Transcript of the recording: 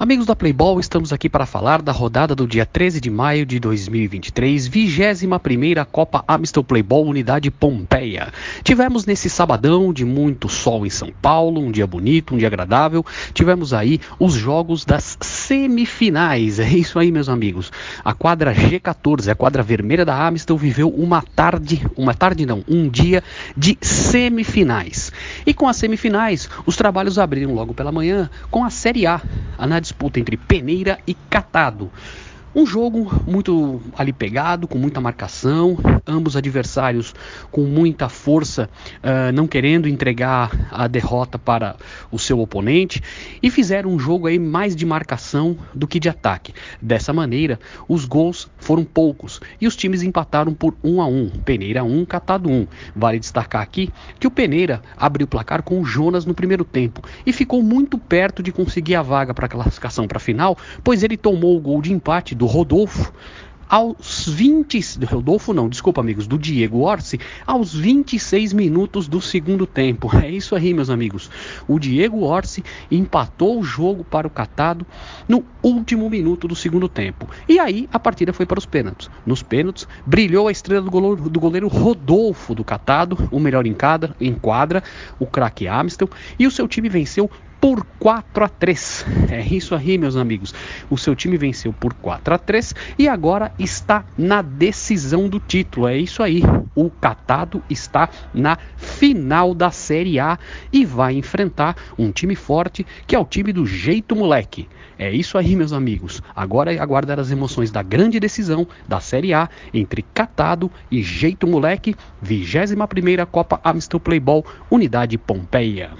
Amigos da Playball, estamos aqui para falar da rodada do dia 13 de maio de 2023, 21ª Copa Amistel Playball Unidade Pompeia. Tivemos nesse sabadão de muito sol em São Paulo, um dia bonito, um dia agradável. Tivemos aí os jogos das semifinais. É isso aí, meus amigos. A quadra G14, a quadra vermelha da Amistel viveu uma tarde, uma tarde não, um dia de semifinais. E com as semifinais, os trabalhos abriram logo pela manhã com a Série A, na disputa entre Peneira e Catado. Um jogo muito ali pegado, com muita marcação, ambos adversários com muita força, uh, não querendo entregar a derrota para o seu oponente e fizeram um jogo aí mais de marcação do que de ataque. Dessa maneira, os gols foram poucos e os times empataram por 1 a 1. Peneira 1, Catado 1. Vale destacar aqui que o Peneira abriu o placar com o Jonas no primeiro tempo e ficou muito perto de conseguir a vaga para a classificação para a final, pois ele tomou o gol de empate do Rodolfo aos 20, do Rodolfo não, desculpa amigos, do Diego Orsi, aos 26 minutos do segundo tempo. É isso aí, meus amigos. O Diego Orsi empatou o jogo para o Catado no último minuto do segundo tempo. E aí a partida foi para os pênaltis. Nos pênaltis, brilhou a estrela do goleiro, do goleiro Rodolfo do Catado, o melhor em, cada, em quadra, o craque Amistel, e o seu time venceu por 4 a 3. É isso aí, meus amigos. O seu time venceu por 4 a 3 e agora está na decisão do título. É isso aí. O Catado está na final da Série A e vai enfrentar um time forte que é o time do Jeito Moleque. É isso aí, meus amigos. Agora é aguardar as emoções da grande decisão da Série A entre Catado e Jeito Moleque, 21ª Copa Amistel Playball, Unidade Pompeia.